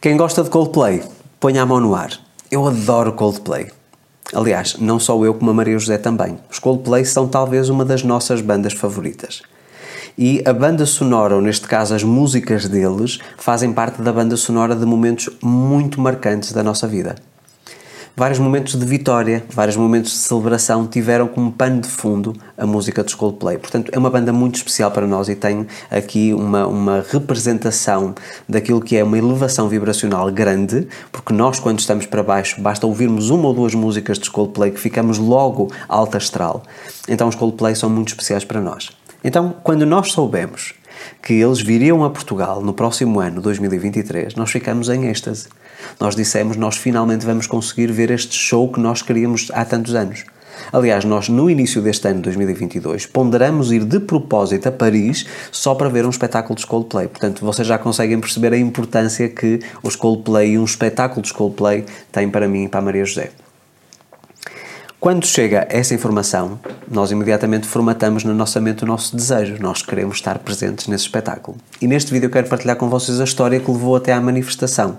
Quem gosta de Coldplay, ponha a mão no ar. Eu adoro Coldplay. Aliás, não só eu como a Maria José também. Os Coldplay são talvez uma das nossas bandas favoritas. E a banda sonora, ou neste caso as músicas deles, fazem parte da banda sonora de momentos muito marcantes da nossa vida vários momentos de vitória, vários momentos de celebração tiveram como pano de fundo a música dos Coldplay. Portanto, é uma banda muito especial para nós e tem aqui uma, uma representação daquilo que é uma elevação vibracional grande, porque nós, quando estamos para baixo, basta ouvirmos uma ou duas músicas dos Coldplay que ficamos logo alta astral. Então, os Coldplay são muito especiais para nós. Então, quando nós soubemos que eles viriam a Portugal no próximo ano, 2023, nós ficamos em êxtase. Nós dissemos, nós finalmente vamos conseguir ver este show que nós queríamos há tantos anos. Aliás, nós no início deste ano, 2022, ponderamos ir de propósito a Paris só para ver um espetáculo de Coldplay. Portanto, vocês já conseguem perceber a importância que os Coldplay e um espetáculo de Coldplay têm para mim e para a Maria José. Quando chega essa informação, nós imediatamente formatamos na nossa mente o nosso desejo. Nós queremos estar presentes nesse espetáculo. E neste vídeo eu quero partilhar com vocês a história que levou até à manifestação,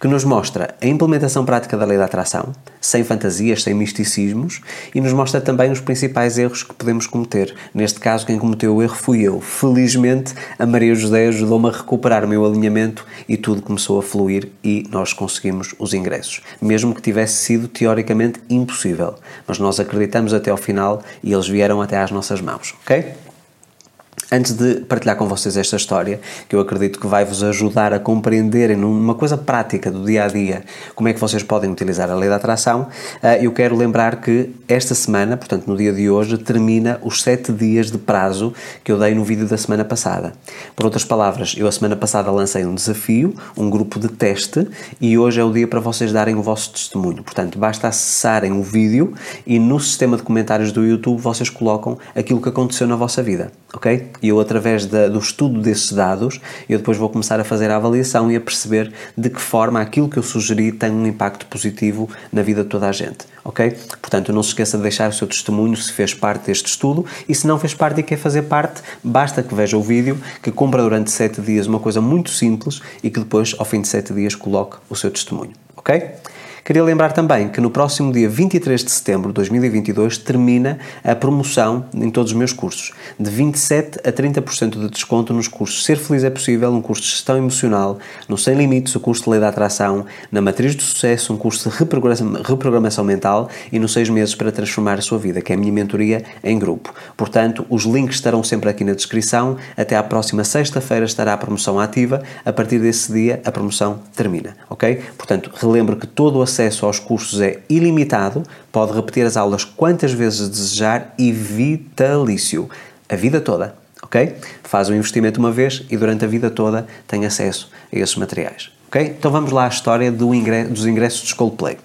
que nos mostra a implementação prática da lei da atração, sem fantasias, sem misticismos, e nos mostra também os principais erros que podemos cometer. Neste caso, quem cometeu o erro fui eu. Felizmente, a Maria José ajudou-me a recuperar o meu alinhamento e tudo começou a fluir e nós conseguimos os ingressos, mesmo que tivesse sido teoricamente impossível mas nós acreditamos até ao final e eles vieram até às nossas mãos, ok? Antes de partilhar com vocês esta história, que eu acredito que vai vos ajudar a compreenderem numa coisa prática do dia a dia como é que vocês podem utilizar a lei da atração, eh, eu quero lembrar que esta semana, portanto no dia de hoje, termina os 7 dias de prazo que eu dei no vídeo da semana passada. Por outras palavras, eu a semana passada lancei um desafio, um grupo de teste, e hoje é o dia para vocês darem o vosso testemunho. Portanto, basta acessarem o vídeo e no sistema de comentários do YouTube vocês colocam aquilo que aconteceu na vossa vida, ok? E eu, através da, do estudo desses dados, eu depois vou começar a fazer a avaliação e a perceber de que forma aquilo que eu sugeri tem um impacto positivo na vida de toda a gente, ok? Portanto, não se esqueça de deixar o seu testemunho se fez parte deste estudo e se não fez parte e quer fazer parte, basta que veja o vídeo, que compra durante 7 dias uma coisa muito simples e que depois, ao fim de 7 dias, coloque o seu testemunho, ok? Queria lembrar também que no próximo dia 23 de setembro de 2022 termina a promoção em todos os meus cursos, de 27 a 30% de desconto nos cursos Ser Feliz é Possível, um curso de gestão emocional, no Sem Limites, o curso de Lei da Atração, na Matriz do Sucesso, um curso de reprogramação mental e nos 6 meses para transformar a sua vida, que é a minha mentoria em grupo. Portanto, os links estarão sempre aqui na descrição. Até à próxima sexta-feira estará a promoção ativa. A partir desse dia, a promoção termina, ok? Portanto, relembro que todo o aos cursos é ilimitado, pode repetir as aulas quantas vezes desejar e vitalício, a vida toda, ok? Faz o investimento uma vez e durante a vida toda tem acesso a esses materiais, ok? Então vamos lá à história do ingresso, dos ingressos de Coldplay.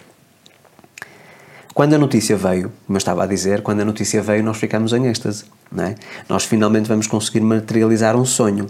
Quando a notícia veio, como eu estava a dizer, quando a notícia veio nós ficamos em êxtase. É? Nós finalmente vamos conseguir materializar um sonho.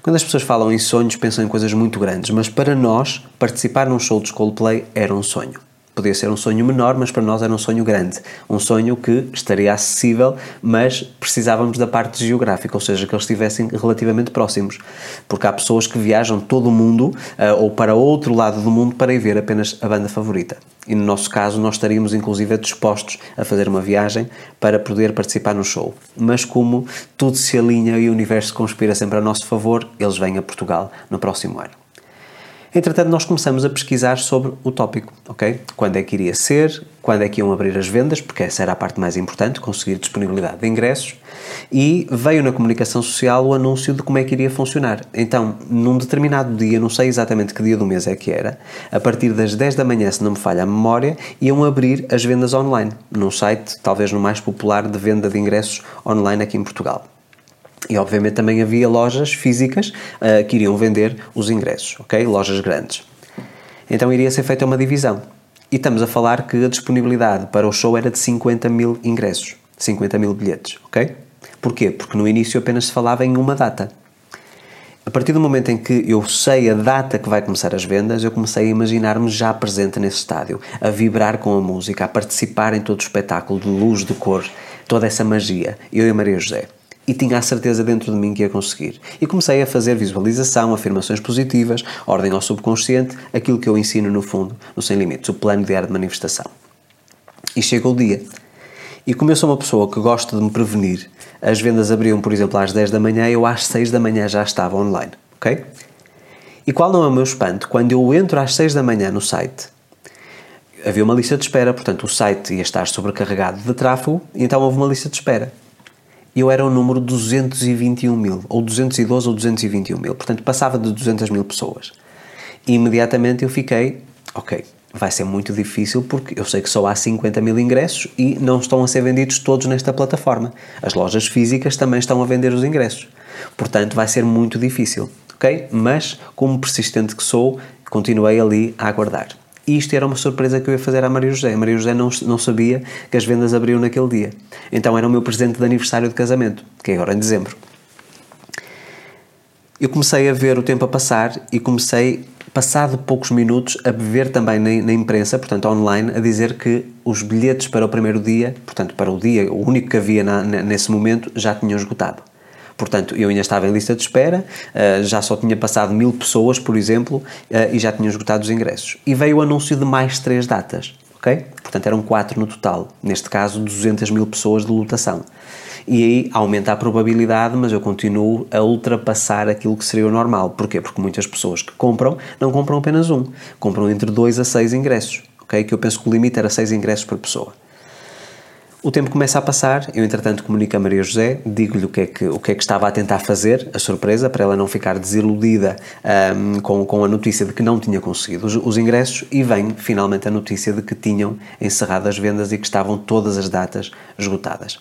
Quando as pessoas falam em sonhos, pensam em coisas muito grandes, mas para nós, participar num show de Coldplay era um sonho. Podia ser um sonho menor, mas para nós era um sonho grande. Um sonho que estaria acessível, mas precisávamos da parte geográfica, ou seja, que eles estivessem relativamente próximos. Porque há pessoas que viajam todo o mundo uh, ou para outro lado do mundo para ir ver apenas a banda favorita. E no nosso caso, nós estaríamos inclusive dispostos a fazer uma viagem para poder participar no show. Mas como tudo se alinha e o universo conspira sempre a nosso favor, eles vêm a Portugal no próximo ano. Entretanto, nós começamos a pesquisar sobre o tópico, ok? Quando é que iria ser, quando é que iam abrir as vendas, porque essa era a parte mais importante, conseguir disponibilidade de ingressos, e veio na comunicação social o anúncio de como é que iria funcionar. Então, num determinado dia, não sei exatamente que dia do mês é que era, a partir das 10 da manhã, se não me falha a memória, iam abrir as vendas online, num site talvez no mais popular de venda de ingressos online aqui em Portugal. E obviamente também havia lojas físicas uh, que iriam vender os ingressos, ok? Lojas grandes. Então iria ser feita uma divisão. E estamos a falar que a disponibilidade para o show era de 50 mil ingressos, 50 mil bilhetes, ok? Porquê? Porque no início apenas se falava em uma data. A partir do momento em que eu sei a data que vai começar as vendas, eu comecei a imaginar-me já presente nesse estádio, a vibrar com a música, a participar em todo o espetáculo de luz, de cor, toda essa magia. Eu e Maria José. E tinha a certeza dentro de mim que ia conseguir. E comecei a fazer visualização, afirmações positivas, ordem ao subconsciente, aquilo que eu ensino no fundo, no Sem Limites, o plano diário de manifestação. E chega o dia. E como eu sou uma pessoa que gosta de me prevenir, as vendas abriam, por exemplo, às 10 da manhã, eu às 6 da manhã já estava online, ok? E qual não é o meu espanto? Quando eu entro às 6 da manhã no site, havia uma lista de espera, portanto o site ia estar sobrecarregado de tráfego, e então houve uma lista de espera. Eu era o número 221 mil, ou 212 ou 221 mil, portanto passava de 200 mil pessoas. E imediatamente eu fiquei, ok, vai ser muito difícil porque eu sei que só há 50 mil ingressos e não estão a ser vendidos todos nesta plataforma. As lojas físicas também estão a vender os ingressos. Portanto, vai ser muito difícil, ok? Mas, como persistente que sou, continuei ali a aguardar. Isto era uma surpresa que eu ia fazer à Maria José. A Maria José não, não sabia que as vendas abriam naquele dia. Então era o meu presente de aniversário de casamento, que é agora em dezembro. Eu comecei a ver o tempo a passar e comecei, passado poucos minutos, a ver também na, na, imprensa, portanto online, a dizer que os bilhetes para o primeiro dia, portanto para o dia, o único que havia na, nesse momento, já tinham esgotado. Portanto, eu ainda estava em lista de espera, eh, já só tinha passado mil pessoas, por exemplo, eh, e já tinham esgotado os ingressos. E veio o anúncio de mais três datas, ok? Portanto, eram quatro no total. Neste caso, 200 mil pessoas de lotação. E aí aumenta a probabilidade, mas eu continuo a ultrapassar aquilo que seria o normal. Porquê? Porque muitas pessoas que compram não compram apenas um, compram entre dois a seis ingressos, ok? Que eu penso que o limite era seis ingressos por pessoa. O tempo começa a passar, eu entretanto comunico a Maria José, digo-lhe o, que é que, o que é que estava a tentar fazer, a surpresa, para ela não ficar desiludida um, com, com a notícia de que não tinha conseguido os, os, ingressos e vem finalmente a notícia de que tinham encerrado as vendas e que estavam todas as datas esgotadas.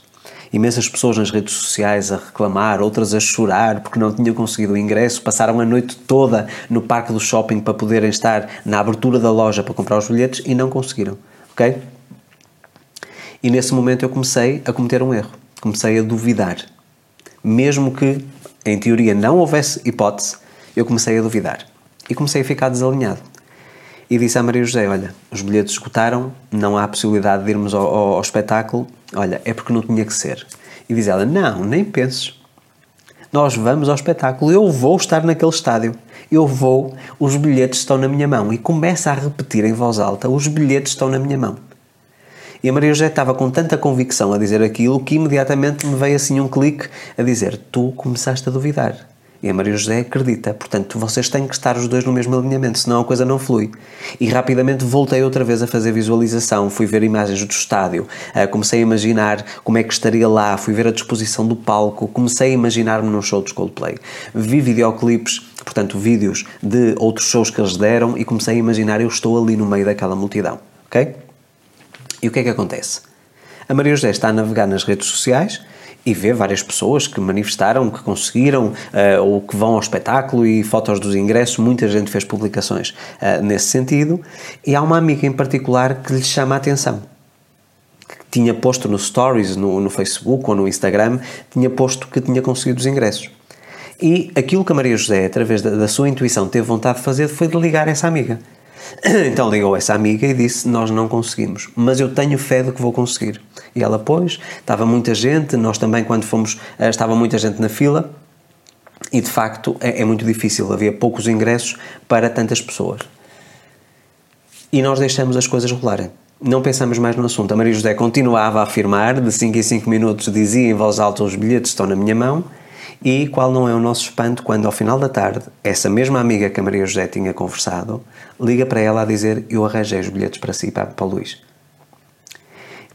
Imensas pessoas nas redes sociais a reclamar, outras a chorar porque não tinham conseguido o ingresso, passaram a noite toda no parque do shopping para poderem estar na abertura da loja para comprar os bilhetes e não conseguiram, ok? E nesse momento eu comecei a cometer um erro. Comecei a duvidar. Mesmo que, em teoria, não houvesse hipótese, eu comecei a duvidar. E comecei a ficar desalinhado. E disse à Maria José: Olha, os bilhetes esgotaram, não há possibilidade de irmos ao, ao, ao espetáculo. Olha, é porque não tinha que ser. E diz ela: Não, nem penses. Nós vamos ao espetáculo, eu vou estar naquele estádio. Eu vou, os bilhetes estão na minha mão. E começa a repetir em voz alta: Os bilhetes estão na minha mão. E a Maria José estava com tanta convicção a dizer aquilo que imediatamente me veio assim um clique a dizer: Tu começaste a duvidar. E a Maria José acredita, portanto, vocês têm que estar os dois no mesmo alinhamento, senão a coisa não flui. E rapidamente voltei outra vez a fazer visualização, fui ver imagens do estádio, eh, comecei a imaginar como é que estaria lá, fui ver a disposição do palco, comecei a imaginar-me num show de Coldplay. Vi videoclipes, portanto, vídeos de outros shows que eles deram e comecei a imaginar eu estou ali no meio daquela multidão, ok? E o que é que acontece? A Maria José está a navegar nas redes sociais e vê várias pessoas que manifestaram, que conseguiram uh, ou que vão ao espetáculo e fotos dos ingressos. Muita gente fez publicações uh, nesse sentido. E há uma amiga em particular que lhe chama a atenção. Que tinha posto no Stories, no, no Facebook ou no Instagram, tinha posto que tinha conseguido os ingressos. E aquilo que a Maria José, através da, da sua intuição, teve vontade de fazer foi de ligar essa amiga. Então ligou essa amiga e disse: Nós não conseguimos, mas eu tenho fé de que vou conseguir. E ela, pois, estava muita gente, nós também, quando fomos, eh, estava muita gente na fila, e de facto é, é muito difícil, havia poucos ingressos para tantas pessoas. E nós deixamos as coisas rolarem. Não pensamos mais no assunto. A Maria José continuava a afirmar, de 5 em 5 minutos dizia em voz alta: Os bilhetes estão na minha mão e qual não é o nosso espanto quando, ao final da tarde, essa mesma amiga que a Maria José tinha conversado liga para ela a dizer: Eu arranjei os bilhetes para si, para, para o Luís.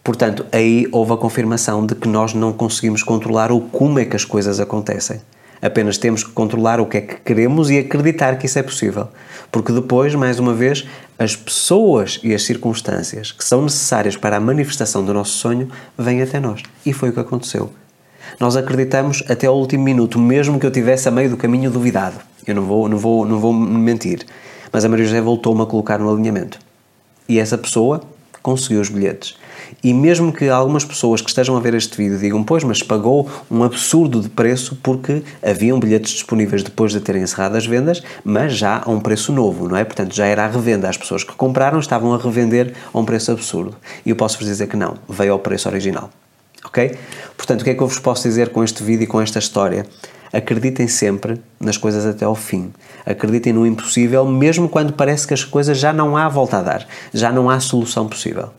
Portanto, aí houve a confirmação de que nós não conseguimos controlar o como é que as coisas acontecem. Apenas temos que controlar o que é que queremos e acreditar que isso é possível. Porque depois, mais uma vez, as pessoas e as circunstâncias que são necessárias para a manifestação do nosso sonho vêm até nós. E foi o que aconteceu. Nós acreditamos até ao último minuto, mesmo que eu tivesse a meio do caminho duvidado. Eu não vou, não vou, não vou mentir. Mas a Maria José voltou-me a colocar no alinhamento. E essa pessoa conseguiu os bilhetes. E mesmo que algumas pessoas que estejam a ver este vídeo digam, pois, mas pagou um absurdo de preço porque haviam bilhetes disponíveis depois de terem encerrado as vendas, mas já a um preço novo, não é? Portanto, já era a revenda. As pessoas que compraram estavam a revender a um preço absurdo. E eu posso-vos dizer que não, veio ao preço original ok? Portanto, o que é que eu vos posso dizer com este vídeo e com esta história? Acreditem sempre nas coisas até ao fim. Acreditem no impossível, mesmo quando parece que as coisas já não há volta a dar, já não há solução possível.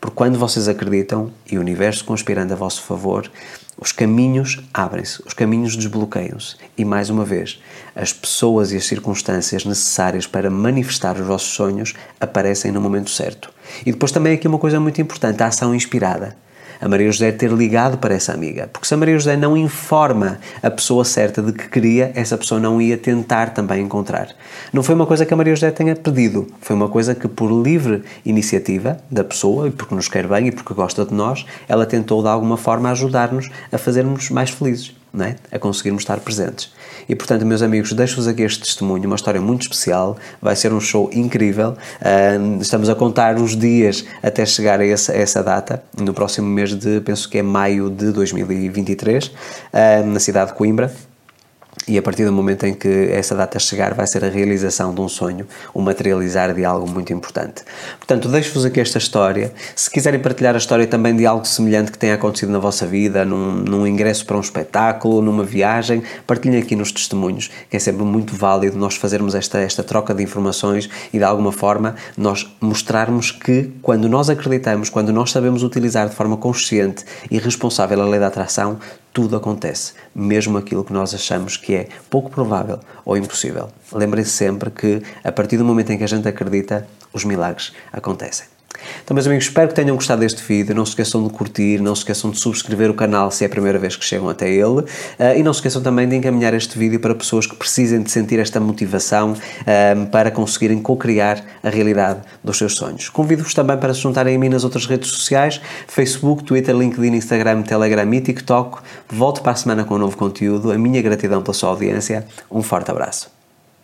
Porque quando vocês acreditam e o universo conspirando a vosso favor, os caminhos abrem-se, os caminhos desbloqueiam-se. E mais uma vez, as pessoas e as circunstâncias necessárias para manifestar os vossos sonhos aparecem no momento certo. E depois também aqui uma coisa muito importante, a ação inspirada a Maria José ter ligado para essa amiga. Porque se a Maria José não informa a pessoa certa de que queria, essa pessoa não ia tentar também encontrar. Não foi uma coisa que a Maria José tenha pedido, foi uma coisa que, por livre iniciativa da pessoa, e porque nos quer bem e porque gosta de nós, ela tentou de alguma forma ajudar-nos a fazermos mais felizes é? a conseguirmos estar presentes. E portanto, meus amigos, deixo-vos aqui este testemunho, uma história muito especial, vai ser um show incrível. Uh, estamos a contar os dias até chegar a essa, a essa, data, no próximo mês de, penso que é maio de 2023, uh, na cidade de Coimbra e a partir do momento em que essa data chegar vai ser a realização de um sonho, o materializar de algo muito importante. Portanto, deixo-vos aqui esta história. Se quiserem partilhar a história também de algo semelhante que tenha acontecido na vossa vida, num, num ingresso para um espetáculo, numa viagem, partilhem aqui nos testemunhos, que é sempre muito válido nós fazermos esta, esta troca de informações e de alguma forma nós mostrarmos que quando nós acreditamos, quando nós sabemos utilizar de forma consciente e responsável a lei da atração, tudo acontece, mesmo aquilo que nós achamos que é pouco provável ou impossível. Lembrem-se sempre que, a partir do momento em que a gente acredita, os milagres acontecem. Então, meus amigos, espero que tenham gostado deste vídeo. Não se esqueçam de curtir, não se esqueçam de subscrever o canal se é a primeira vez que chegam até ele. Uh, e não se esqueçam também de encaminhar este vídeo para pessoas que precisem de sentir esta motivação uh, para conseguirem co-criar a realidade dos seus sonhos. Convido-vos também para se juntarem a mim nas outras redes sociais: Facebook, Twitter, LinkedIn, Instagram, Telegram e TikTok. Volto para a semana com um novo conteúdo. A minha gratidão pela sua audiência. Um forte abraço.